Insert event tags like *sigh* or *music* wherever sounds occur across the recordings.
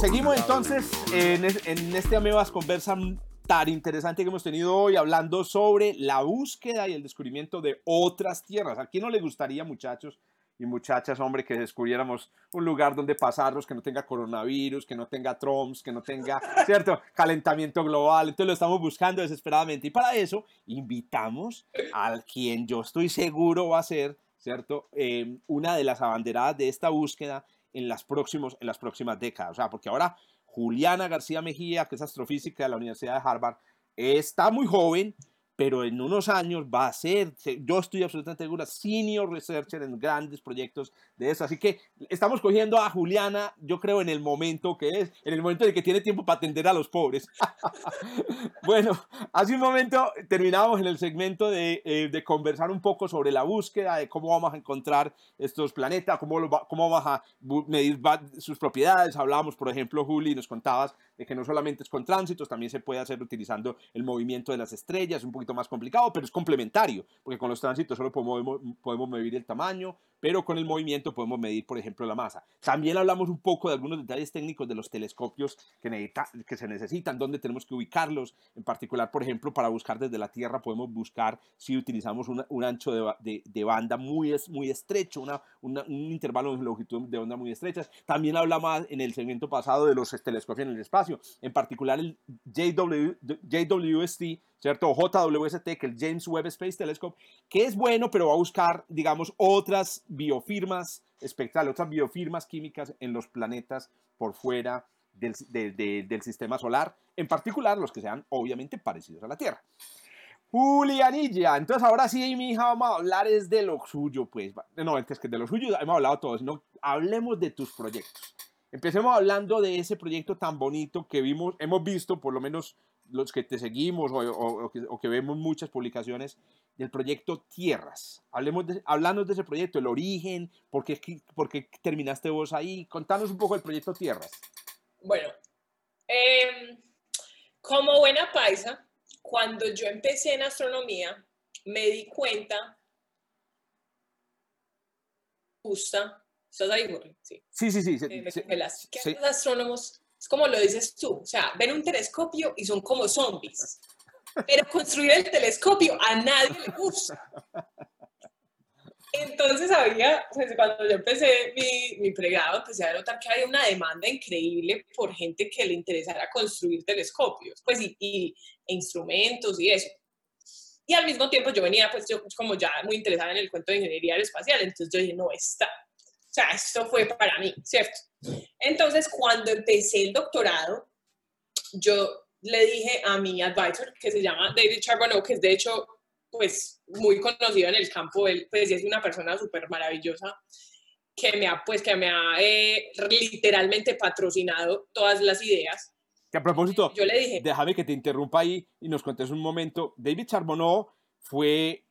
seguimos entonces en, en este Amebas Conversan tan interesante que hemos tenido hoy hablando sobre la búsqueda y el descubrimiento de otras tierras. ¿A quién no le gustaría, muchachos y muchachas, hombre, que descubriéramos un lugar donde pasarnos que no tenga coronavirus, que no tenga Trumps, que no tenga, *laughs* ¿cierto?, calentamiento global. Entonces lo estamos buscando desesperadamente. Y para eso invitamos a quien yo estoy seguro va a ser, ¿cierto?, eh, una de las abanderadas de esta búsqueda en las, próximos, en las próximas décadas. O sea, porque ahora Juliana García Mejía, que es astrofísica de la Universidad de Harvard, está muy joven, pero en unos años va a ser, yo estoy absolutamente segura, senior researcher en grandes proyectos de eso. Así que estamos cogiendo a Juliana, yo creo, en el momento que es, en el momento en el que tiene tiempo para atender a los pobres. *laughs* bueno, hace un momento terminamos en el segmento de, eh, de, conversar un poco sobre la búsqueda, de cómo vamos a encontrar estos planetas, cómo, cómo vamos a medir sus propiedades. Hablábamos, por ejemplo, Juli, nos contabas de que no solamente es con tránsitos, también se puede hacer utilizando el movimiento de las estrellas, un poquito más complicado, pero es complementario, porque con los tránsitos solo podemos, podemos medir el tamaño, pero con el movimiento podemos medir, por ejemplo, la masa. También hablamos un poco de algunos detalles técnicos de los telescopios que, necesita, que se necesitan, dónde tenemos que ubicarlos. En particular, por ejemplo, para buscar desde la Tierra podemos buscar si utilizamos una, un ancho de, de, de, banda muy, muy estrecho, una, una, un intervalo de longitud de onda muy estrechas. También hablamos en el segmento pasado de los telescopios en el espacio, en particular el JW, JWST, ¿cierto? O JWST, que el James Webb Space Telescope, que es bueno, pero va a buscar, digamos, otras biofirmas espectrales, otras biofirmas químicas en los planetas por fuera del, de, de, del sistema solar, en particular los que sean obviamente parecidos a la Tierra. Julianilla, entonces ahora sí, mi hija, vamos a hablar es de lo suyo, pues. No, es que de lo suyo hemos hablado todos, no, hablemos de tus proyectos. Empecemos hablando de ese proyecto tan bonito que vimos, hemos visto, por lo menos los que te seguimos o, o, o, que, o, que, vemos muchas publicaciones del proyecto Tierras. Hablemos de, hablando de ese proyecto, el origen, por qué, por qué terminaste vos ahí. Contanos un poco del proyecto Tierras. Bueno, eh, como buena paisa, cuando yo empecé en astronomía, me di cuenta, gusta, ¿estás ahí, Jorge? Sí, sí, sí. sí. los astrónomos es como lo dices tú, o sea, ven un telescopio y son como zombies. Pero construir el telescopio a nadie le gusta. Entonces había, pues cuando yo empecé mi, mi pregrado, empecé a notar que había una demanda increíble por gente que le interesara construir telescopios, pues y, y e instrumentos y eso. Y al mismo tiempo yo venía, pues yo como ya muy interesada en el cuento de ingeniería aeroespacial, entonces yo dije, no, está, o sea, esto fue para mí, ¿cierto? Entonces, cuando empecé el doctorado, yo le dije a mi advisor, que se llama David Charbonneau, que es de hecho, pues, muy conocido en el campo, él, pues, es una persona súper maravillosa, que me ha, pues, que me ha eh, literalmente patrocinado todas las ideas. Que a propósito, yo le dije, déjame que te interrumpa ahí y nos contes un momento. David Charbonneau fue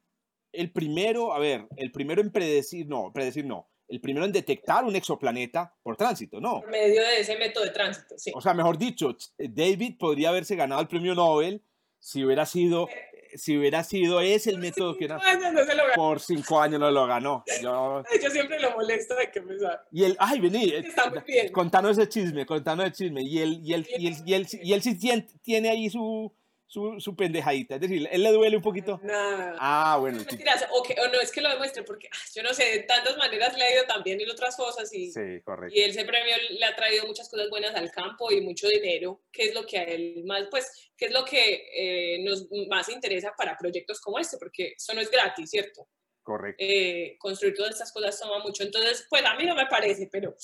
el primero, a ver, el primero en predecir, no, predecir no, el primero en detectar un exoplaneta por tránsito, ¿no? Por medio de ese método de tránsito, sí. O sea, mejor dicho, David podría haberse ganado el premio Nobel si hubiera sido, si hubiera sido ese el método que era. No se lo ganó. Por cinco años no lo ganó. Yo, *laughs* Yo siempre lo molesto de que me sabe. y él, ay, vení, eh, Está muy bien. contanos ese chisme, contanos ese chisme. Y él, y él, y él, y él, y él sí tiene, tiene ahí su, su, su pendejadita. Es decir, él le duele un poquito. Nada. Ah, bueno. Mentiras, o, que, o no es que lo demuestre, porque ah, yo no sé, de tantas maneras le ha ido también en otras cosas y, Sí, correcto. y ese premio le ha traído muchas cosas buenas al campo y mucho dinero, que es lo que a él más, pues, que es lo que eh, nos más interesa para proyectos como este, porque eso no es gratis, ¿cierto? Correcto. Eh, construir todas estas cosas toma mucho, entonces, pues a mí no me parece, pero...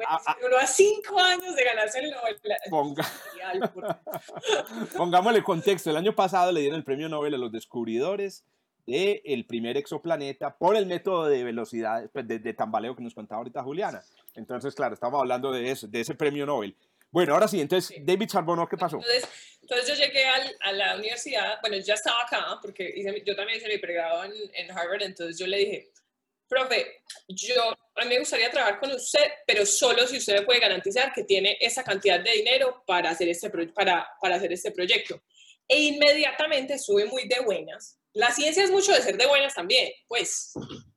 Pues, Ah, ah. uno a cinco años de ganarse el Nobel. Ponga, *laughs* pongámosle contexto. El año pasado le dieron el premio Nobel a los descubridores del primer exoplaneta por el método de velocidad, pues, de, de, tambaleo que nos contaba ahorita Juliana. Entonces, claro, estamos hablando de eso, de ese premio Nobel. Bueno, ahora sí, entonces, sí. David Charbonneau, ¿qué pasó? Entonces, entonces yo llegué al, a la universidad, bueno, ya estaba acá, porque hice, yo también hice mi pregrado en, en Harvard, entonces yo le dije, profe, yo, a mí me gustaría trabajar con usted, pero solo si usted me puede garantizar que tiene esa cantidad de dinero para hacer este, para, para hacer este proyecto. E inmediatamente estuve muy de buenas. La ciencia es mucho de ser de buenas también, pues.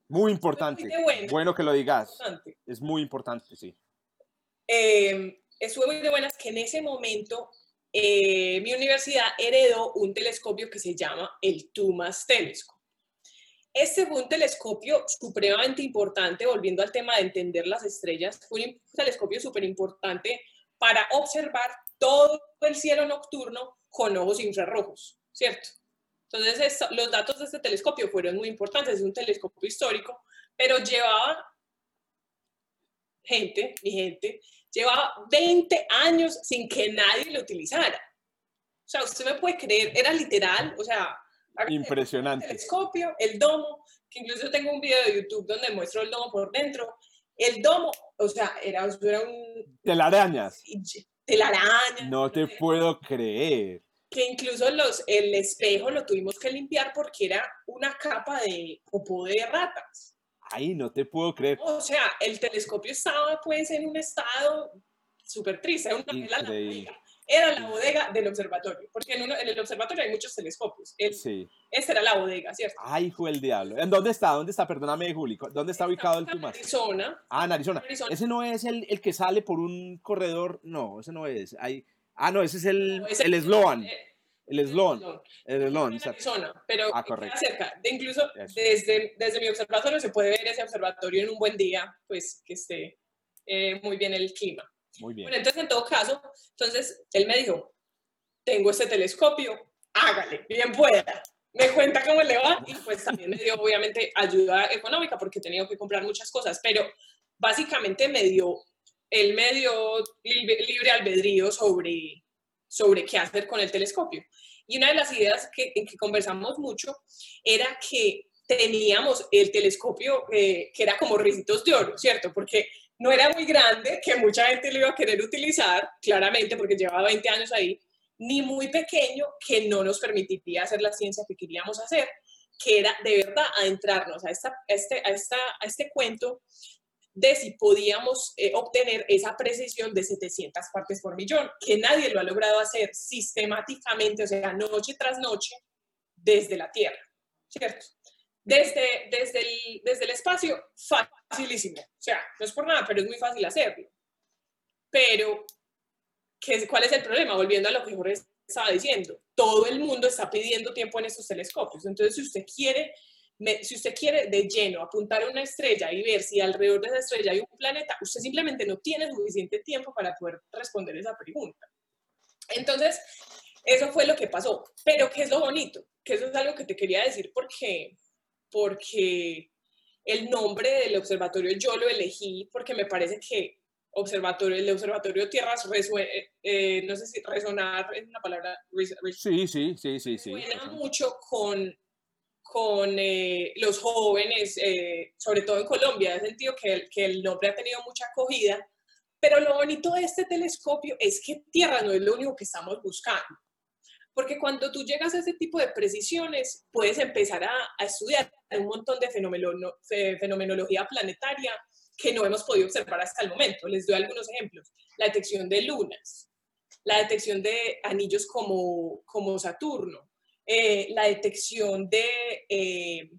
Muy importante. Muy buenas. Bueno que lo digas. Importante. Es muy importante, sí. Eh, estuve muy de buenas que en ese momento eh, mi universidad heredó un telescopio que se llama el Tumas Telescope. Este fue un telescopio supremamente importante, volviendo al tema de entender las estrellas, fue un telescopio súper importante para observar todo el cielo nocturno con ojos infrarrojos, ¿cierto? Entonces, los datos de este telescopio fueron muy importantes, es un telescopio histórico, pero llevaba gente, mi gente, llevaba 20 años sin que nadie lo utilizara. O sea, usted me puede creer, era literal, o sea, Impresionante. El telescopio, el domo, que incluso tengo un video de YouTube donde muestro el domo por dentro. El domo, o sea, era, era un... Telarañas. Telarañas. No te puedo creer. Que incluso los, el espejo lo tuvimos que limpiar porque era una capa de popó de ratas. Ay, no te puedo creer. O sea, el telescopio estaba pues en un estado súper triste. Una Increíble era la bodega del observatorio, porque en, uno, en el observatorio hay muchos telescopios. El, sí. Esta era la bodega, ¿cierto? Ay, hijo del diablo. ¿En dónde está? ¿Dónde está? Perdóname, Juli. ¿Dónde está, está ubicado el Tumas? En Arizona. Ah, en Arizona. Arizona. Ese no es el, el, que sale por un corredor. No, ese no es. Hay... Ah, no, ese es el, no, ese el Sloan. El Sloan. El Sloan. Arizona, pero ah, correcto. cerca. De incluso desde, desde mi observatorio se puede ver ese observatorio en un buen día, pues que esté eh, muy bien el clima. Muy bien. Bueno, entonces en todo caso, entonces él me dijo, tengo este telescopio, hágale, bien pueda. Me cuenta cómo le va y pues también me dio obviamente ayuda económica porque he tenido que comprar muchas cosas, pero básicamente me dio, él me dio libre, libre albedrío sobre, sobre qué hacer con el telescopio. Y una de las ideas que, en que conversamos mucho era que teníamos el telescopio eh, que era como ricitos de oro, ¿cierto? Porque no era muy grande, que mucha gente lo iba a querer utilizar, claramente, porque llevaba 20 años ahí, ni muy pequeño que no nos permitiría hacer la ciencia que queríamos hacer, que era de verdad adentrarnos a, esta, a, este, a, esta, a este cuento de si podíamos eh, obtener esa precisión de 700 partes por millón, que nadie lo ha logrado hacer sistemáticamente, o sea, noche tras noche, desde la Tierra, ¿cierto? Desde, desde, el, desde el espacio, facilísimo. O sea, no es por nada, pero es muy fácil hacerlo. Pero ¿qué, ¿cuál es el problema? Volviendo a lo que Jorge estaba diciendo, todo el mundo está pidiendo tiempo en estos telescopios. Entonces, si usted quiere, me, si usted quiere de lleno apuntar a una estrella y ver si alrededor de esa estrella hay un planeta, usted simplemente no tiene suficiente tiempo para poder responder esa pregunta. Entonces, eso fue lo que pasó. Pero, ¿qué es lo bonito? Que eso es algo que te quería decir porque, porque el nombre del observatorio yo lo elegí porque me parece que observatorio, el observatorio Tierras, eh, eh, no sé si resonar es una palabra. sí, sí, sí, sí. sí suena mucho con, con eh, los jóvenes, eh, sobre todo en Colombia, he sentido que el, que el nombre ha tenido mucha acogida, pero lo bonito de este telescopio es que Tierra no es lo único que estamos buscando. Porque cuando tú llegas a ese tipo de precisiones, puedes empezar a, a estudiar un montón de fenomenología planetaria, que no hemos podido observar hasta el momento. Les doy algunos ejemplos. La detección de lunas, la detección de anillos como, como Saturno, eh, la detección de, eh,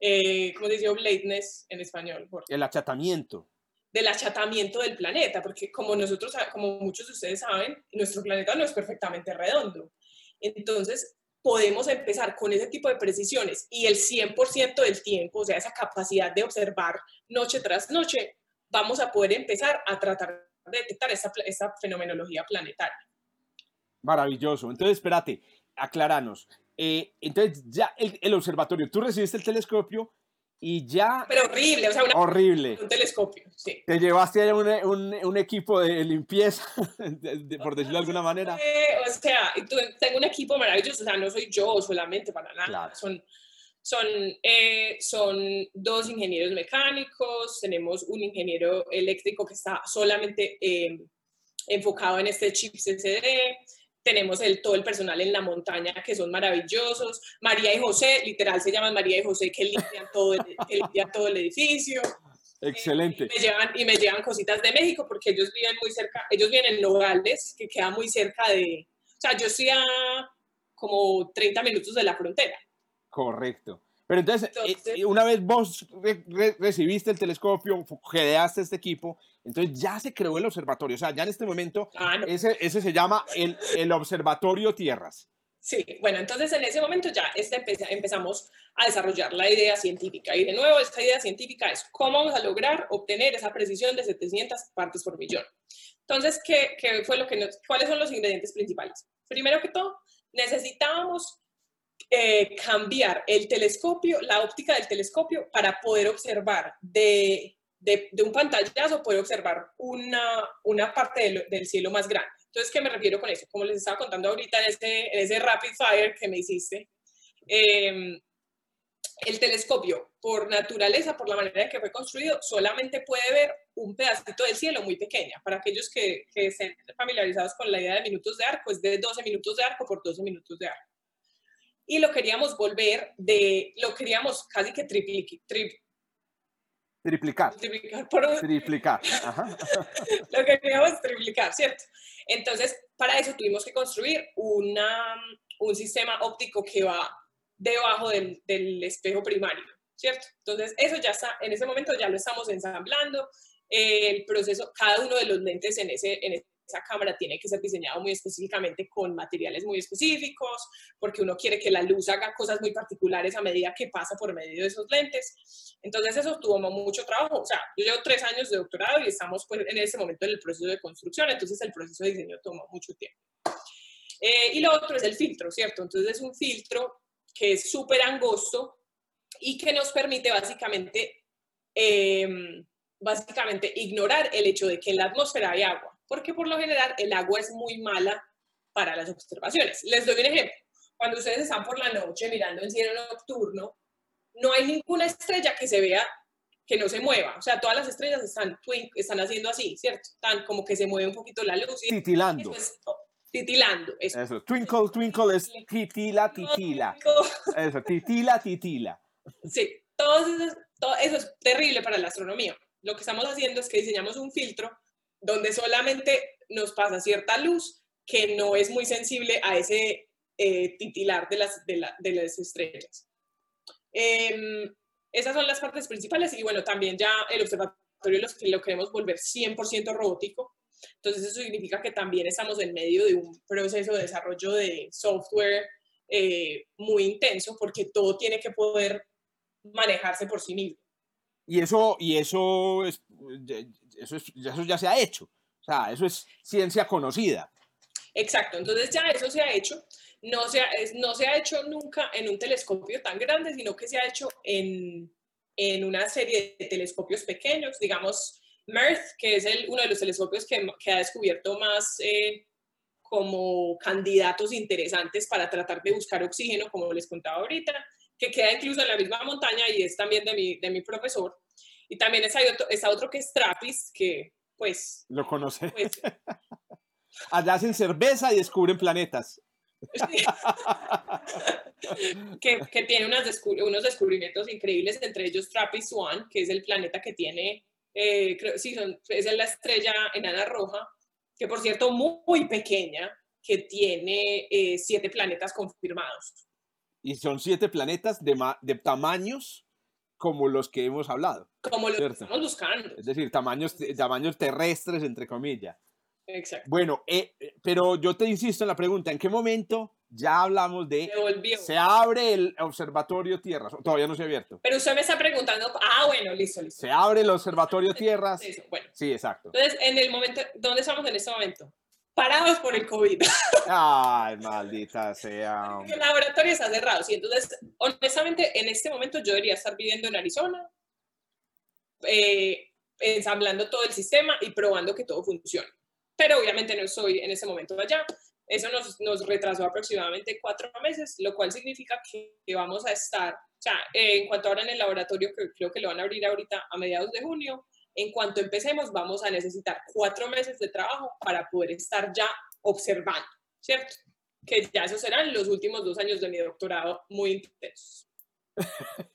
eh, ¿cómo dice oblateness en español? El achatamiento. Del achatamiento del planeta, porque como nosotros, como muchos de ustedes saben, nuestro planeta no es perfectamente redondo. Entonces, podemos empezar con ese tipo de precisiones y el 100% del tiempo, o sea, esa capacidad de observar noche tras noche, vamos a poder empezar a tratar de detectar esa, esa fenomenología planetaria. Maravilloso. Entonces, espérate, aclaranos. Eh, entonces, ya el, el, observatorio, tú recibiste el telescopio y ya... Pero horrible, o sea, una, horrible. un telescopio, sí. Te llevaste a un, un, un, equipo de limpieza, *laughs* de, de, por decirlo de alguna manera. O sea, tengo un equipo maravilloso, o sea, no soy yo solamente para nada. Claro. Son, Son, eh, son dos ingenieros mecánicos, tenemos un ingeniero eléctrico que está solamente eh, enfocado en este chip CCD, tenemos el, todo el personal en la montaña que son maravillosos, María y José, literal se llaman María y José, que limpian todo el, que limpian todo el edificio. Excelente. Eh, y, me llevan, y me llevan cositas de México porque ellos viven muy cerca, ellos viven en Nogales, que queda muy cerca de, o sea, yo estoy a como 30 minutos de la frontera. Correcto. Pero entonces, eh, una vez vos recibiste el telescopio, gedeaste este equipo, entonces ya se creó el observatorio. O sea, ya en este momento, ah, ese, ese se llama el, el Observatorio Tierras. Sí, bueno, entonces en ese momento ya este empezamos a desarrollar la idea científica. Y de nuevo, esta idea científica es cómo vamos a lograr obtener esa precisión de 700 partes por millón. Entonces, ¿qué, qué fue lo que nos, ¿cuáles son los ingredientes principales? Primero que todo, necesitábamos eh, cambiar el telescopio, la óptica del telescopio, para poder observar de, de, un pantallazo, poder observar una, una parte del, del, cielo más grande. Entonces, ¿qué me refiero con eso? Como les estaba contando ahorita en ese, en ese rapid fire que me hiciste, eh, el telescopio, por naturaleza, por la manera en que fue construido, solamente puede ver un pedacito del cielo muy pequeña. Para aquellos que, que estén familiarizados con la idea de minutos de arco, es de 12 minutos de arco por 12 minutos de arco. Y lo queríamos volver de, lo queríamos casi que triplicar. Triplicar. Triplicar. Por, triplicar. *laughs* lo queríamos triplicar, ¿cierto? Entonces, para eso tuvimos que construir una, un sistema óptico que va debajo del, del, espejo primario, ¿cierto? Entonces, eso ya está, en ese momento ya lo estamos ensamblando. El proceso, cada uno de los lentes en, ese, en esa cámara tiene que ser diseñado muy específicamente con materiales muy específicos, porque uno quiere que la luz haga cosas muy particulares a medida que pasa por medio de esos lentes. Entonces, eso tuvo mucho trabajo. O sea, yo llevo tres años de doctorado y estamos pues, en ese momento en el proceso de construcción, entonces el proceso de diseño tomó mucho tiempo. Eh, y lo otro es el filtro, ¿cierto? Entonces es un filtro que es súper angosto y que nos permite básicamente, em, básicamente ignorar el hecho de que en la atmósfera hay agua, porque por lo general el agua es muy mala para las observaciones. Les doy un ejemplo. Cuando ustedes están por la noche mirando en cielo nocturno, no hay ninguna estrella que se vea que no se mueva. O sea, todas las estrellas están, están haciendo así, ¿cierto? Están como que se mueve un poquito la luz. Y Titilando titilando. Eso. Twinkle, twinkle es titila, titila. Eso, titila, titila. Sí, todo eso, todo eso es terrible para la astronomía. Lo que estamos haciendo es que diseñamos un filtro donde solamente nos pasa cierta luz que no es muy sensible a ese eh, titilar de las, de, la, de las estrellas. Em, esas son las partes principales y bueno, también ya el observatorio lo queremos volver 100% robótico. Entonces eso significa que también estamos en medio de un proceso de desarrollo de software eh, muy intenso porque todo tiene que poder manejarse por sí mismo. Y eso, y eso, es, eso, eso ya se ha hecho. O sea, eso es ciencia conocida. Exacto, entonces ya eso se ha hecho. No se ha, no se ha hecho nunca en un telescopio tan grande, sino que se ha hecho en, en una serie de telescopios pequeños, digamos, MERTH, que es el, uno de los telescopios que, que ha descubierto más eh, como candidatos interesantes para tratar de buscar oxígeno, como les contaba ahorita, que queda incluso en la misma montaña y es también de mi, de mi profesor. Y también está otro, está otro que es TRAPPIST, que pues... Lo conoce. Pues, *laughs* Allá hacen cerveza y descubren planetas. *laughs* que, que, tiene unas unos descubrimientos increíbles, entre ellos TRAPPIST 1, que es el planeta que tiene eh, creo, sí, son, es la estrella enana roja, que por cierto muy pequeña, que tiene eh, siete planetas confirmados. Y son siete planetas de, de tamaños como los que hemos hablado. Como los que estamos buscando. Es decir, tamaños, tamaños terrestres, entre comillas. Exacto. Bueno, eh, pero yo te insisto en la pregunta, ¿en qué momento ya hablamos de... Se, se abre el Observatorio Tierras. Todavía no se ha abierto. Pero usted me está preguntando... Ah, bueno, listo, listo. Se abre el Observatorio Tierras. Bueno. sí, exacto. Entonces, en el momento... ¿Dónde estamos en este momento? Parados por el COVID. *laughs* Ay, maldita sea. El laboratorio está cerrado. Sí, entonces, honestamente, en este momento yo debería estar viviendo en Arizona, eh, ensamblando todo el sistema y probando que todo funcione. Pero obviamente no estoy en ese momento allá Eso nos, nos retrasó aproximadamente cuatro meses, lo cual significa que, vamos a estar, o sea, en cuanto ahora en el laboratorio, que creo que lo van a abrir ahorita a mediados de junio, en cuanto empecemos vamos a necesitar cuatro meses de trabajo para poder estar ya observando, ¿cierto? Que ya esos serán los últimos dos años de mi doctorado muy intensos. *laughs*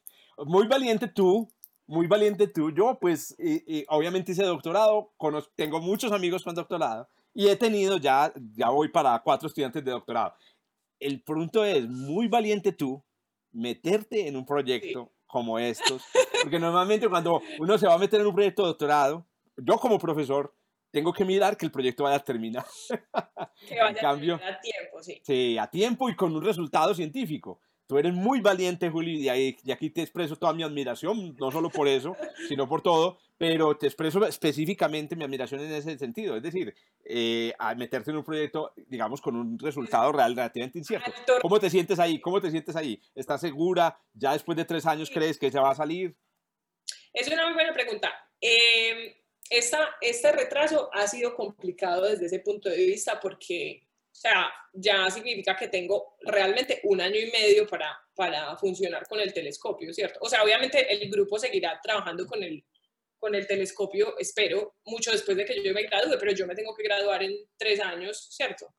muy valiente tú, muy valiente tú. Yo, pues, obviamente hice doctorado, tengo muchos amigos con doctorado y he tenido ya, ya voy para cuatro estudiantes de doctorado. El punto es, muy valiente tú, meterte en un proyecto como estos, *laughs* porque normalmente cuando uno se va a meter en un proyecto de doctorado, yo como profesor, tengo que mirar que el proyecto vaya a terminar. *laughs* Que vaya cambio, a tiempo, sí. Sí, a tiempo y con un resultado científico. Tú eres muy valiente, Juli, y, aquí te expreso toda mi admiración, no solo por eso, *laughs* sino por todo, pero te expreso específicamente mi admiración en ese sentido. Es decir, eh, a meterte en un proyecto, digamos, con un resultado real relativamente incierto. ¿Cómo te sientes ahí? ¿Cómo te sientes ahí? ¿Estás segura? ¿Ya después de tres años crees que se va a salir? Es una muy buena pregunta. Eh, esta, este retraso ha sido complicado desde ese punto de vista porque o sea, ya significa que tengo realmente un año y medio para, para funcionar con el telescopio, ¿cierto? O sea, obviamente el grupo seguirá trabajando con el, con el telescopio, espero, mucho después de que yo me gradúe, pero yo me tengo que graduar en tres años, ¿cierto?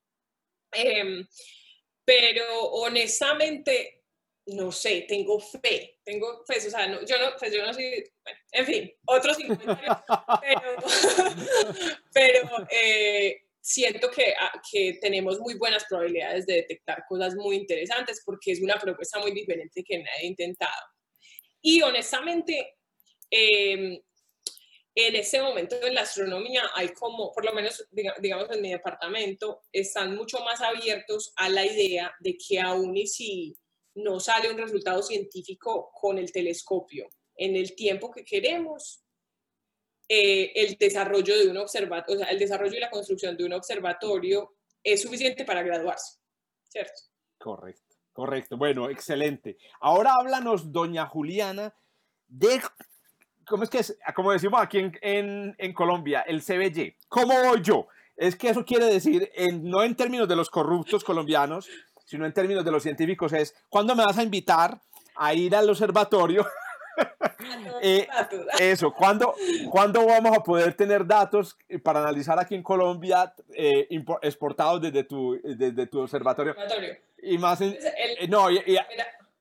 Em, pero honestamente, no sé, tengo fe, tengo fe, o sea, yo, no, pues yo no soy, en fin, otros 50 pero, *laughs* pero eh, siento que, ah, que, tenemos muy buenas probabilidades de detectar cosas muy interesantes porque es una propuesta muy diferente que nadie ha intentado. Y honestamente, em, en este momento en la astronomía hay como, por lo menos digamos en mi departamento, están mucho más abiertos a la idea de que aún y si no sale un resultado científico con el telescopio en el tiempo que queremos, eh, el desarrollo de un observatorio, sea, el desarrollo y la construcción de un observatorio es suficiente para graduarse, ¿cierto? Correcto, correcto. Bueno, excelente. Ahora háblanos, doña Juliana, de, ¿cómo es que es? Como decimos aquí en, en, Colombia, el CBY. ¿Cómo voy yo? Es que eso quiere decir, en, no en términos de los corruptos colombianos, sino en términos de los científicos, es, ¿cuándo me vas a invitar a ir al observatorio *laughs* Eh, eso, ¿cuándo, ¿cuándo vamos a poder tener datos para analizar aquí en Colombia eh, exportados desde tu, desde tu observatorio? Y más en, eh, no,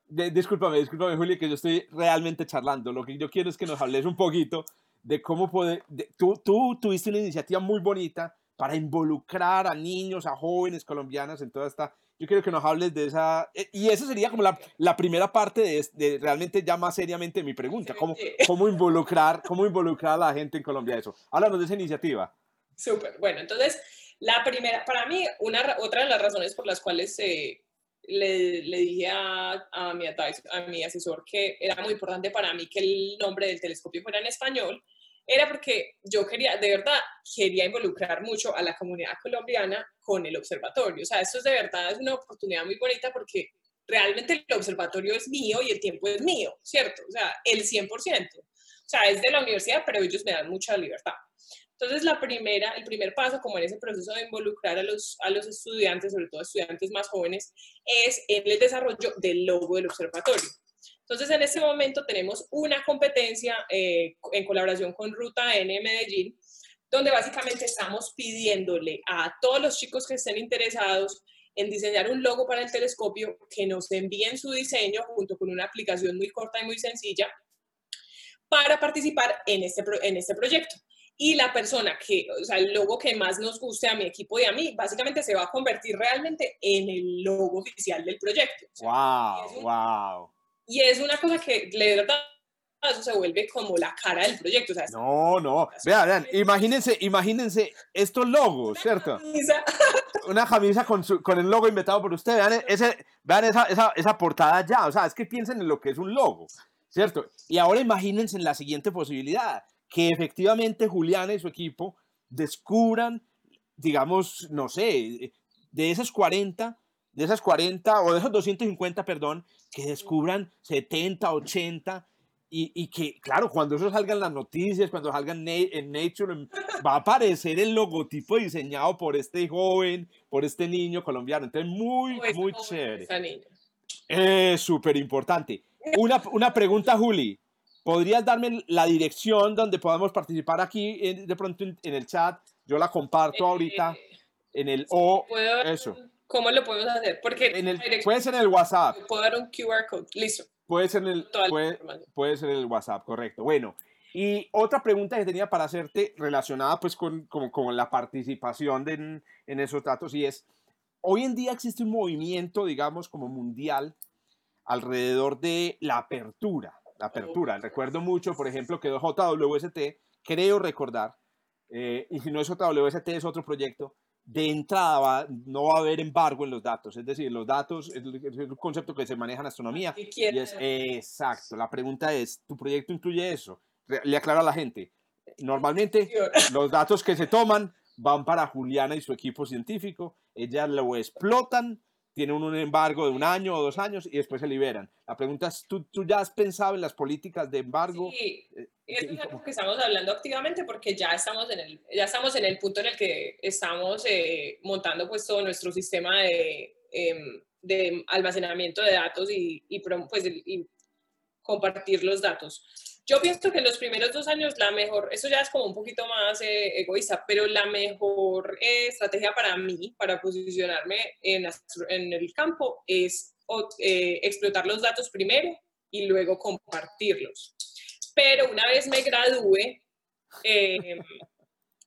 discúlpame, discúlpame, Juli, que yo estoy realmente charlando. Lo que yo quiero es que nos hables un poquito de cómo poder. tú, tú tuviste una iniciativa muy bonita para involucrar a niños, a jóvenes colombianas en toda esta yo quiero que nos hables de esa, eh, y esa sería como la, la primera parte de, de, realmente ya más seriamente mi pregunta, ¿cómo, cómo, involucrar, cómo involucrar a la gente en Colombia eso. Háblanos de esa iniciativa. Súper, bueno, entonces, la primera, para mí, una, otra de las razones por las cuales eh, le, le, dije a, a, mi, a mi asesor que era muy importante para mí que el nombre del telescopio fuera en español, era porque yo quería, de verdad, quería involucrar mucho a la comunidad colombiana con el observatorio. O sea, esto es de verdad, es una oportunidad muy bonita porque realmente el observatorio es mío y el tiempo es mío, ¿cierto? O sea, el 100%. O sea, es de la universidad, pero ellos me dan mucha libertad. Entonces, la primera, el primer paso, como en ese proceso de involucrar a los, a los estudiantes, sobre todo estudiantes más jóvenes, es el desarrollo del logo del observatorio. Entonces, en este momento tenemos una competencia eh, en colaboración con Ruta N Medellín, donde básicamente estamos pidiéndole a todos los chicos que estén interesados en diseñar un logo para el telescopio que nos envíen su diseño junto con una aplicación muy corta y muy sencilla para participar en este, en este proyecto. Y la persona que, o sea, el logo que más nos guste a mi equipo y a mí, básicamente se va a convertir realmente en el logo oficial del proyecto. ¡Wow! ¡Wow! Y es una cosa que le verdad eso se vuelve como la cara del proyecto. no, no. Vean, vean, imagínense, imagínense estos logos, ¿cierto? *laughs* Una camisa con, con el logo inventado por usted. Vean, ese, vean esa, esa, esa, portada ya. O sea, es que piensen en lo que es un logo, ¿cierto? Y ahora imagínense en la siguiente posibilidad, que efectivamente Juliana y su equipo descubran, digamos, no sé, de esos 40 de esas 40 o de esos 250, perdón, que descubran 70, 80 y, que, claro, cuando eso salga en las noticias, cuando salga en, Nature, va a aparecer el logotipo diseñado por este joven, por este niño colombiano. Entonces, muy, muy chévere. Es súper importante. Una, una pregunta, Juli. ¿Podrías darme la dirección donde podamos participar aquí de pronto en, el chat? Yo la comparto ahorita eh, en el O. eso. ¿Cómo lo podemos hacer? Porque en el, puede ser en el WhatsApp. Puedo dar un QR code. Listo. Puede ser, en el, puede, ser el WhatsApp, correcto. Bueno, y otra pregunta que tenía para hacerte relacionada pues con, con, la participación en, en, esos datos y es, hoy en día existe un movimiento, digamos, como mundial alrededor de la apertura, la apertura. Recuerdo mucho, por ejemplo, que JWST, creo recordar, eh, y si no es JWST es otro proyecto, de entrada no va a haber embargo en los datos, es decir, los datos es, un concepto que se maneja en astronomía. Y es, exacto, la pregunta es, ¿tu proyecto incluye eso? Le aclaro a la gente, normalmente *laughs* los datos que se toman van para Juliana y su equipo científico, ellas lo explotan, tienen un embargo de un año o dos años y después se liberan. La pregunta es, ¿tú, tú ya has pensado en las políticas de embargo? Sí, eh, eso es algo que estamos hablando activamente porque ya estamos en el, ya estamos en el punto en el que estamos eh, montando pues todo nuestro sistema de, em, de almacenamiento de datos y, y, pues, y compartir los datos. Yo pienso que en los primeros dos años la mejor, eso ya es como un poquito más eh, egoísta, pero la mejor eh, estrategia para mí, para posicionarme en, en el campo, es eh, explotar los datos primero y luego compartirlos. Pero una vez me gradúe,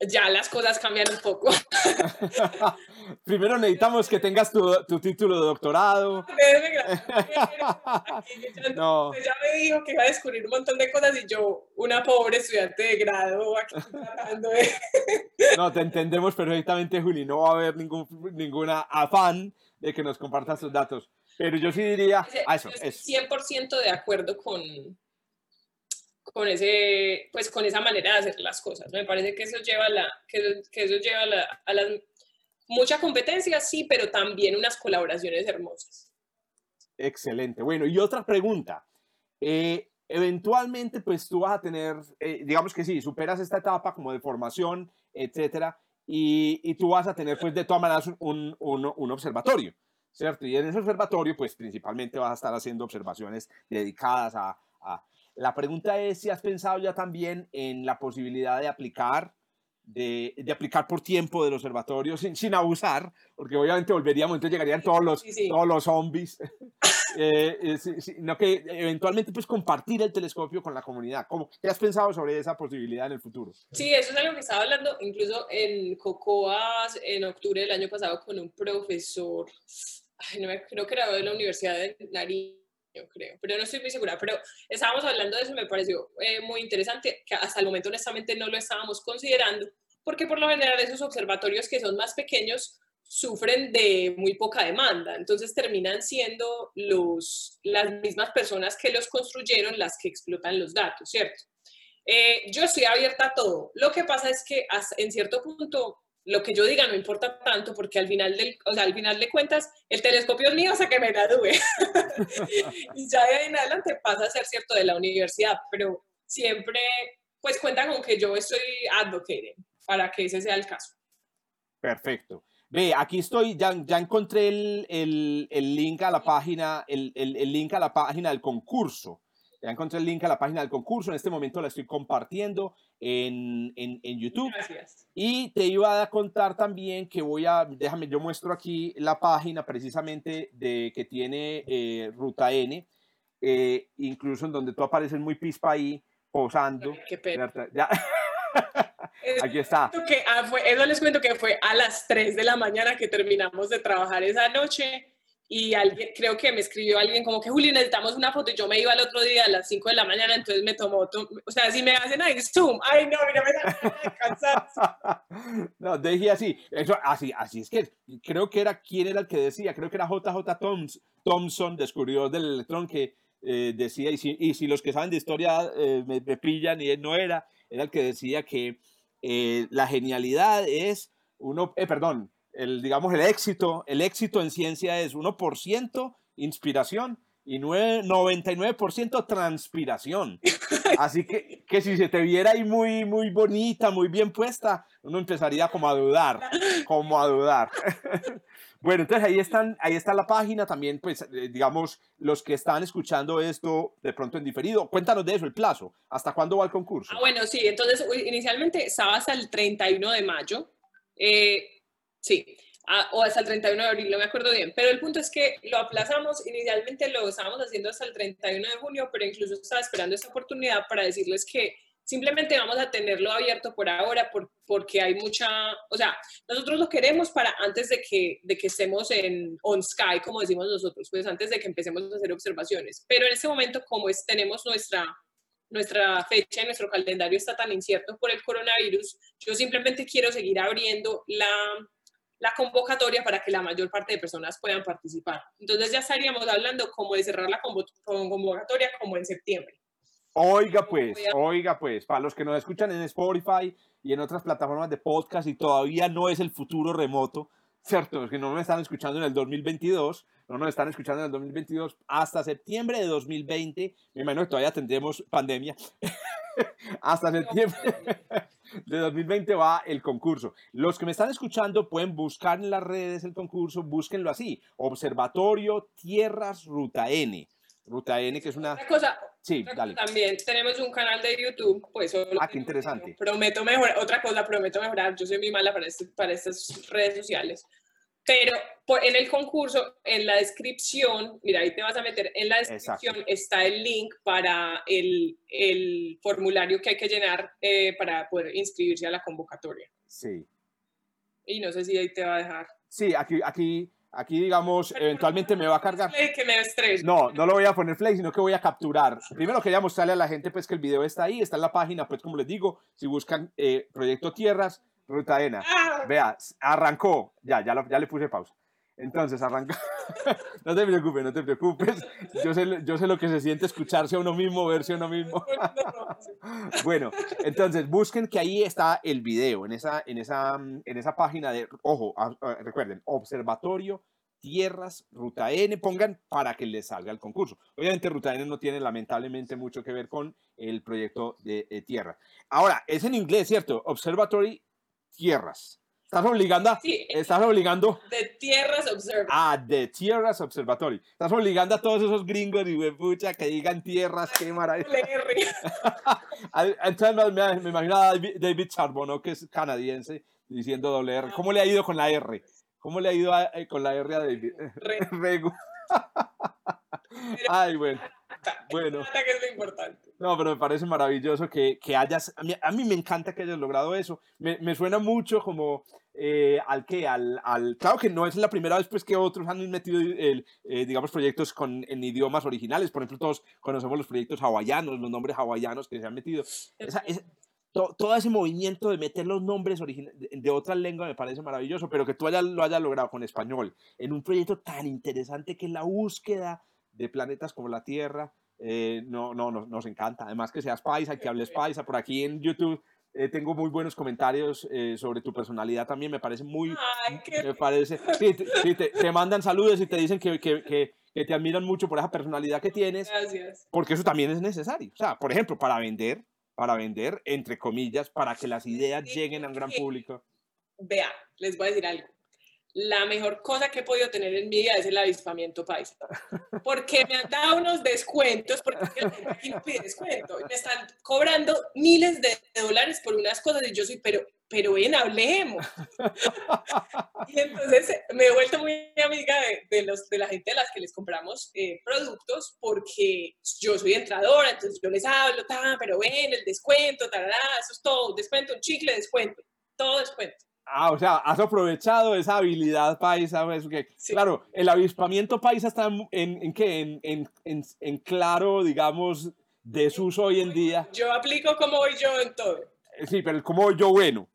ya las cosas cambian un poco. *laughs* Primero necesitamos que tengas tu, tu título de doctorado. *laughs* *laughs* no. Ya me dijo que iba a descubrir un montón de cosas y yo, una pobre estudiante de grado, aquí tratando de... *laughs* No, te entendemos perfectamente, Juli. No va a haber ningún ninguna afán de que nos compartas tus datos. Pero yo sí diría... A eso, 100% de acuerdo con, con ese pues con esa manera de hacer las cosas me parece que eso lleva la que, que eso lleva la, a las mucha competencia sí pero también unas colaboraciones hermosas. Excelente. Bueno y otra pregunta. Eh, eventualmente pues tú vas a tener eh, digamos que sí superas esta etapa como de formación etcétera y, y tú vas a tener pues de todas maneras un, un, un observatorio ¿cierto? Y en ese observatorio, pues principalmente vas a estar haciendo observaciones dedicadas a, a, la pregunta es si has pensado ya también en la posibilidad de aplicar, de, de aplicar por tiempo del observatorio sin, sin, abusar, porque obviamente volveríamos, entonces llegarían todos los, todos los zombies, *laughs* eh, eh, sino que eventualmente pues compartir el telescopio con la comunidad. ¿Cómo, ¿Qué has pensado sobre esa posibilidad en el futuro? Sí, eso es algo que estaba hablando incluso en Cocoa en octubre del año pasado con un profesor, no me, creo que era de la Universidad de Nariz yo creo, pero no estoy muy segura. Pero estábamos hablando de eso y me pareció eh, muy interesante, que hasta el momento honestamente no lo estábamos considerando, porque por lo general esos observatorios que son más pequeños sufren de muy poca demanda, entonces terminan siendo los, las mismas personas que los construyeron las que explotan los datos, ¿cierto? Eh, yo estoy abierta a todo. Lo que pasa es que en cierto punto lo que yo diga no importa tanto porque al final, del, o sea, al final de cuentas el telescopio es mío hasta que me gradúe. *laughs* y ya de ahí en adelante pasa a ser cierto de la universidad, pero siempre pues cuenta con que yo estoy advocating para que ese sea el caso. Perfecto. Ve, aquí estoy, ya, ya encontré el, el, el, link a la página, el, el, link a la página del concurso. Ya encontré el link a la página del concurso. En este momento la estoy compartiendo en, en, en, YouTube. Gracias. Y te iba a contar también que voy a, déjame, yo muestro aquí la página precisamente de que tiene eh, Ruta N, eh, incluso en donde tú apareces muy pispa ahí, posando. Qué pena. Ya. Aquí está. Que, ah, fue, eso les cuento que fue a las 3 de la mañana que terminamos de trabajar esa noche y alguien, creo que me escribió alguien como que Juli, necesitamos una foto y yo me iba el otro día a las 5 de la mañana, entonces me tomó, o sea, si me hacen ahí zoom, ay no, mira, me da cansar. *laughs* no, dije así, eso, así, así es que creo que era, ¿quién era el que decía? Creo que era JJ Thompson, Thompson descubridor del electrón, que eh, decía, y si, y si, los que saben de historia eh, me, me, pillan y él no era, era el que decía que eh, la genialidad es uno, perdón, el, digamos, el éxito, el éxito en ciencia es 1% inspiración y 99% transpiración. *laughs* Así que, que si se te viera ahí muy, muy bonita, muy bien puesta, uno empezaría como a dudar, *laughs* como a dudar. *laughs* Bueno, entonces ahí, están, ahí está la página también, pues eh, digamos, los que están escuchando esto de pronto en diferido, cuéntanos de eso, el plazo, ¿hasta cuándo va el concurso? Ah, bueno, sí, entonces inicialmente estaba hasta el 31 de mayo, eh, sí, ah, o hasta el 31 de abril, no me acuerdo bien, pero el punto es que lo aplazamos, inicialmente lo estábamos haciendo hasta el 31 de junio, pero incluso estaba esperando esta oportunidad para decirles que Simplemente vamos a tenerlo abierto por ahora porque hay mucha, o sea, nosotros lo queremos para antes de que, de que estemos en on sky, como decimos nosotros, pues antes de que empecemos a hacer observaciones. Pero en este momento, como es, tenemos nuestra, nuestra fecha y nuestro calendario está tan incierto por el coronavirus, yo simplemente quiero seguir abriendo la, la convocatoria para que la mayor parte de personas puedan participar. Entonces ya estaríamos hablando como de cerrar la convocatoria como en septiembre. Oiga pues, oiga pues, para los que nos escuchan en Spotify y en otras plataformas de podcast y todavía no es el futuro remoto, ¿cierto? Los que no nos están escuchando en el 2022, no nos están escuchando en el 2022, hasta septiembre de 2020, me imagino que todavía tendremos pandemia, *laughs* hasta septiembre de 2020 va el concurso. Los que me están escuchando pueden buscar en las redes el concurso, búsquenlo así, Observatorio Tierras Ruta N. Ruta N, que es una... cosa, Sí, dale. También tenemos un canal de YouTube, pues Ah, qué interesante. Prometo mejorar, otra cosa, prometo mejorar, yo soy muy mala para, este, para estas redes sociales, pero en el concurso, en la descripción, mira, ahí te vas a meter, en la descripción está el link para el, el formulario que hay que llenar eh, para poder inscribirse a la convocatoria. Sí. Y no sé si ahí te va a dejar. Sí, aquí, aquí Aquí, digamos, eventualmente me va a cargar. Que me no, no lo voy a poner play, sino que voy a capturar. Primero quería mostrarle a la gente pues que el video está ahí, está en la página, pues como les digo, si buscan eh, Proyecto Tierras, Ruta ENA. Ah. Vea, arrancó. Ya, ya, ya le puse pausa. Entonces arranca. *laughs* no te preocupes, no te preocupes. Yo sé, yo sé lo que se siente escucharse a uno mismo, verse a uno mismo. *laughs* bueno, entonces busquen que ahí está el video, en esa, en esa, en esa página de, ojo, recuerden, Observatorio Tierras Ruta N, pongan para que les salga el concurso. Obviamente Ruta N no tiene lamentablemente mucho que ver con el proyecto de, de tierra. Ahora, es en inglés, ¿cierto? Observatory Tierras. Estás obligando a, estás obligando. De Tierras Observatory. Ah, de Tierras Observatory. Estás obligando a todos esos gringos y pucha que digan tierras, qué maravilla. *laughs* Entonces me, me, imagino a David Charbonneau, que es canadiense, diciendo doble R. ¿Cómo le ha ido con la R? ¿Cómo le ha ido eh, con la R a David? *laughs* *laughs* Ay, bueno. Bueno. Que es lo importante. No, pero me parece maravilloso que, que hayas. A mí, a mí, me encanta que hayas logrado eso. Me, me suena mucho como eh, al que, al, al, claro que no es la primera vez pues que otros han metido, el, eh, digamos, proyectos con, en idiomas originales, por ejemplo, todos conocemos los proyectos hawaianos, los nombres hawaianos que se han metido. Esa, todo ese movimiento de meter los nombres de, de otra lengua me parece maravilloso, pero que tú hayas, lo hayas logrado con español, en un proyecto tan interesante que es la búsqueda de planetas como la Tierra, eh, no, no, no, nos encanta. Además que seas paisa, que hables paisa, por aquí en YouTube eh, tengo muy buenos comentarios eh, sobre tu personalidad también, me parece muy... Me parece... Sí, te, te, mandan saludos y te dicen que, que, que, que, te admiran mucho por esa personalidad que tienes. Gracias. Porque eso también es necesario. O sea, por ejemplo, para vender, para vender, entre comillas, para que las ideas lleguen a un gran público. Vea, les voy a decir algo la mejor cosa que he podido tener en mi vida es el avispamiento paisa. Porque me han dado unos descuentos, porque aquí no pide descuento. Me están cobrando miles de dólares por unas cosas y yo soy, pero, pero ven, hablemos. Y entonces me he vuelto muy amiga de, los, de la gente a las que les compramos eh, productos porque yo soy entradora, entonces yo les hablo, pero ven, el descuento, tarará, eso es todo, descuento, un chicle, descuento, todo descuento. Ah, o sea, has aprovechado esa habilidad paisa. Pues, que, Claro, el avispamiento paisa está en, en, en, en, en, en claro, digamos, desuso hoy en día. Yo aplico como voy yo en todo. Eh, sí, pero como voy yo bueno.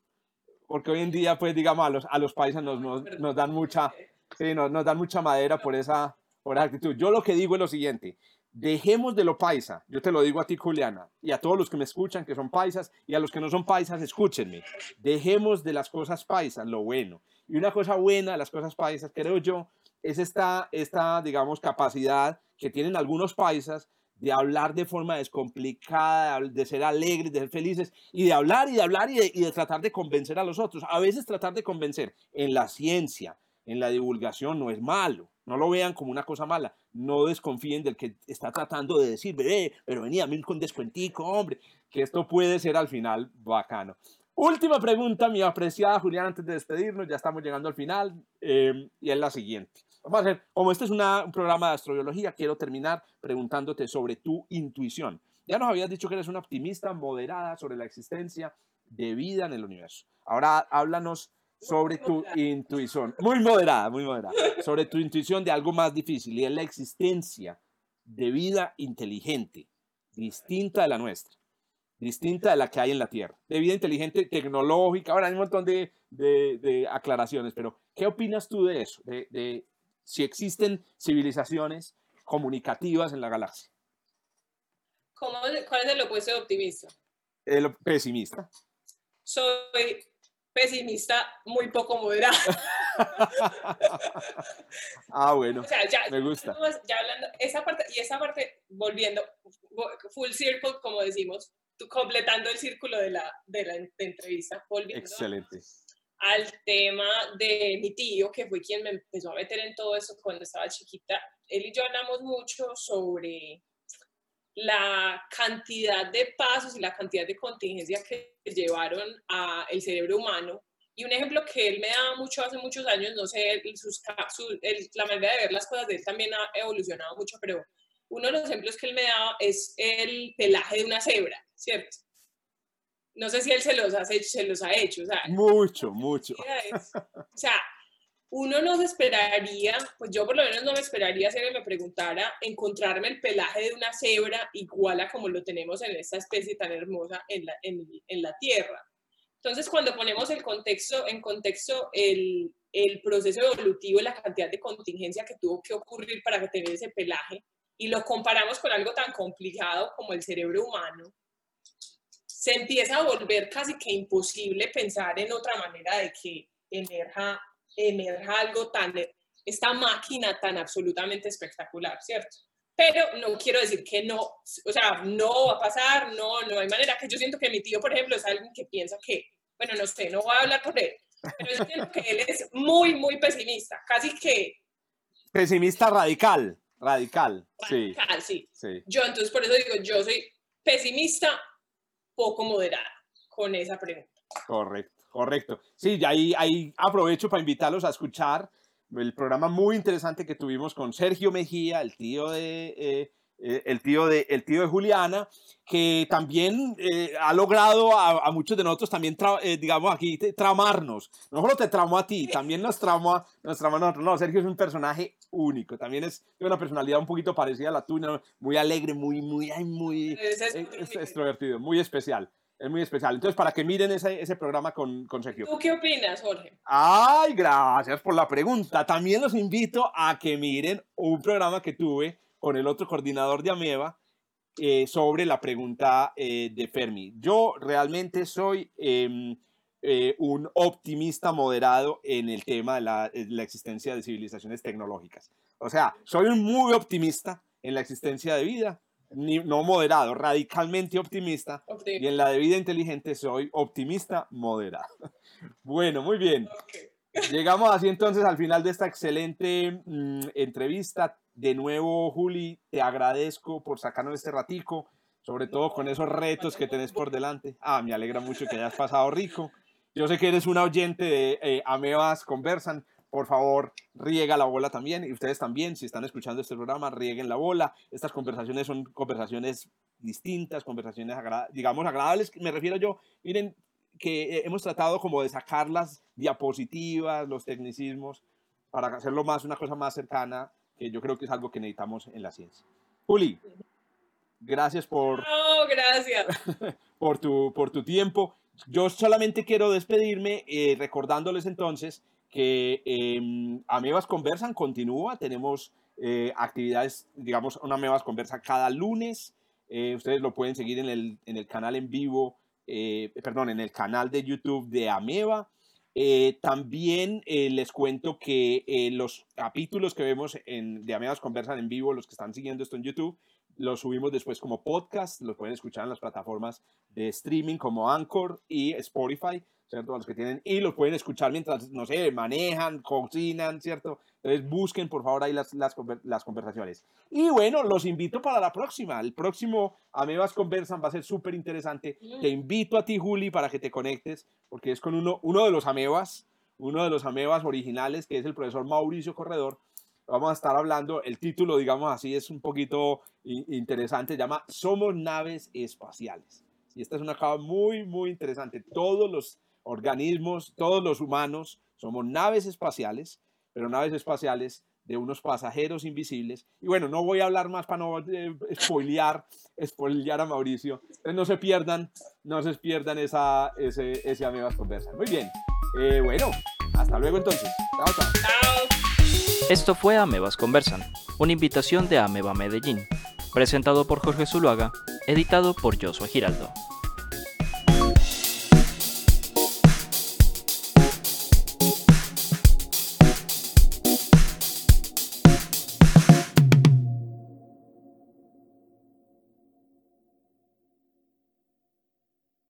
Porque hoy en día, pues, digamos, a los, a los paisas nos, nos, nos dan mucha, sí, nos, nos dan mucha madera por esa, por esa actitud. Yo lo que digo es lo siguiente dejemos de lo paisa. Yo te lo digo a ti, Juliana, y a todos los que me escuchan que son paisas, y a los que no son paisas, escúchenme. Dejemos de las cosas paisas lo bueno. Y una cosa buena de las cosas paisas, creo yo, es esta, esta digamos, capacidad que tienen algunos paisas de hablar de forma descomplicada, de ser alegres, de ser felices, y de hablar y de hablar y de, y de tratar de convencer a los otros. A veces tratar de convencer en la ciencia, en la divulgación, no es malo. No lo vean como una cosa mala. No desconfíen del que está tratando de decir, pero venía mí con descuentico, hombre, que esto puede ser al final bacano. Última pregunta, mi apreciada Julián, antes de despedirnos, ya estamos llegando al final, eh, y es la siguiente. Vamos a hacer, como este es un programa de astrobiología, quiero terminar preguntándote sobre tu intuición. Ya nos habías dicho que eres una optimista moderada sobre la existencia de vida en el universo. Ahora háblanos sobre tu intuición, muy moderada, muy moderada, sobre tu intuición de algo más difícil y es la existencia de vida inteligente, distinta de la nuestra, distinta de la que hay en la Tierra, de vida inteligente tecnológica. Ahora hay un montón de, de, aclaraciones, pero ¿qué opinas tú de eso? De, de si existen civilizaciones comunicativas en la galaxia. ¿Cuál es el opuesto de optimista? El pesimista. Soy pesimista muy poco moderado. *laughs* ah, bueno. me gusta. Ya hablando, esa parte, y esa parte, volviendo, full circle, como decimos, completando el círculo de la, de la entrevista. Volviendo Excelente. Al tema de mi tío, que fue quien me empezó a meter en todo eso cuando estaba chiquita. Él y yo hablamos mucho sobre la cantidad de pasos y la cantidad de contingencias que llevaron al cerebro humano. Y un ejemplo que él me daba mucho hace muchos años, no sé, sus, la manera de ver las cosas de él también ha evolucionado mucho, pero uno de los ejemplos que él me daba es el pelaje de una cebra, ¿cierto? No sé si él se los, hace, se los ha hecho. O sea, mucho, mucho. o sea, uno no se esperaría, pues yo por lo menos no me esperaría si alguien me preguntara encontrarme el pelaje de una cebra igual a como lo tenemos en esta especie tan hermosa en la, en, en la Tierra. Entonces, cuando ponemos el contexto, en contexto el, el proceso evolutivo y la cantidad de contingencia que tuvo que ocurrir para tener ese pelaje, y lo comparamos con algo tan complicado como el cerebro humano, se empieza a volver casi que imposible pensar en otra manera de que emerja emerja algo tan, esta máquina tan absolutamente espectacular, ¿cierto? Pero no quiero decir que no, o sea, no va a pasar, no, no hay manera, que yo siento que mi tío, por ejemplo, es alguien que piensa que, bueno, no sé, no voy a hablar por él, pero yo siento que él es muy, muy pesimista, casi que... Pesimista radical, radical, radical sí. sí. Yo entonces por eso digo, yo soy pesimista poco moderada con esa pregunta. Correcto. Correcto. Sí, y ahí, ahí aprovecho para invitarlos a escuchar el programa muy interesante que tuvimos con Sergio Mejía, el tío de, eh, eh, el tío de, el tío de Juliana, que también eh, ha logrado a, muchos de nosotros también, digamos, aquí tramarnos. No solo te tramó a ti, también nos tramó, nos a nosotros. No, Sergio es un personaje único. También es una personalidad un poquito parecida a la tuya, muy alegre, muy, muy, muy extrovertido, muy especial. Es muy especial. Entonces, para que miren ese, ese programa con, con Sergio. ¿Tú qué opinas, Jorge? Ay, gracias por la pregunta. También los invito a que miren un programa que tuve con el otro coordinador de Ameba eh, sobre la pregunta eh, de Fermi. Yo realmente soy em, eh, un optimista moderado en el tema de la, la existencia de civilizaciones tecnológicas. O sea, soy un muy optimista en la existencia de vida no moderado, radicalmente optimista. Y en la de vida inteligente soy optimista moderado. *laughs* Bueno, muy bien. Llegamos así entonces al final de esta excelente mm, entrevista. De nuevo, Juli, te agradezco por sacarnos este ratico, sobre todo con esos retos que tenés por delante. Ah, me alegra mucho que hayas pasado rico. Yo sé que eres una oyente de eh, Amebas Conversan por favor, riega la bola también. Y ustedes también, si están escuchando este programa, rieguen la bola. Estas conversaciones son conversaciones distintas, conversaciones, digamos, agradables. Me refiero yo, miren, que hemos tratado como de sacar las diapositivas, los tecnicismos, para hacerlo más, una cosa más cercana, que yo creo que es algo que necesitamos en la ciencia. Juli, gracias por... Oh, gracias. *laughs* por, tu, por tu tiempo. Yo solamente quiero despedirme eh, recordándoles entonces que eh, Amebas Conversan continúa, tenemos eh, actividades, digamos, una Amebas Conversa cada lunes, eh, ustedes lo pueden seguir en el, en el canal en vivo, eh, perdón, en el canal de YouTube de Ameba. También les cuento que los capítulos que vemos en, de Amebas Conversan en vivo, los que están siguiendo esto en YouTube, los subimos después como podcast, los pueden escuchar en las plataformas de streaming como Anchor y Spotify. ¿Cierto? Los que tienen, y los pueden escuchar mientras, no sé, manejan, cocinan, ¿cierto? Entonces busquen por favor ahí las, las, las conversaciones. Y bueno, los invito para la próxima. El próximo Amebas Conversan va a ser súper interesante. Te invito a ti, Juli, para que te conectes, porque es con uno, uno de los Amebas, uno de los Amebas originales, que es el profesor Mauricio Corredor. Vamos a estar hablando, el título, digamos así, es un poquito interesante, llama Somos naves espaciales. Y esta es una cava muy, muy interesante. Todos los organismos, todos los humanos, somos naves espaciales, pero naves espaciales de unos pasajeros invisibles. Y bueno, no voy a hablar más para no eh, spoilear, a Mauricio. No se pierdan, no se pierdan esa, ese, ese Amebas Conversa. Muy bien. Eh, bueno, hasta luego entonces. Chao, chao. Esto fue Amebas Conversan, una invitación de Ameba Medellín, presentado por Jorge Zuluaga, editado por Josué Giraldo.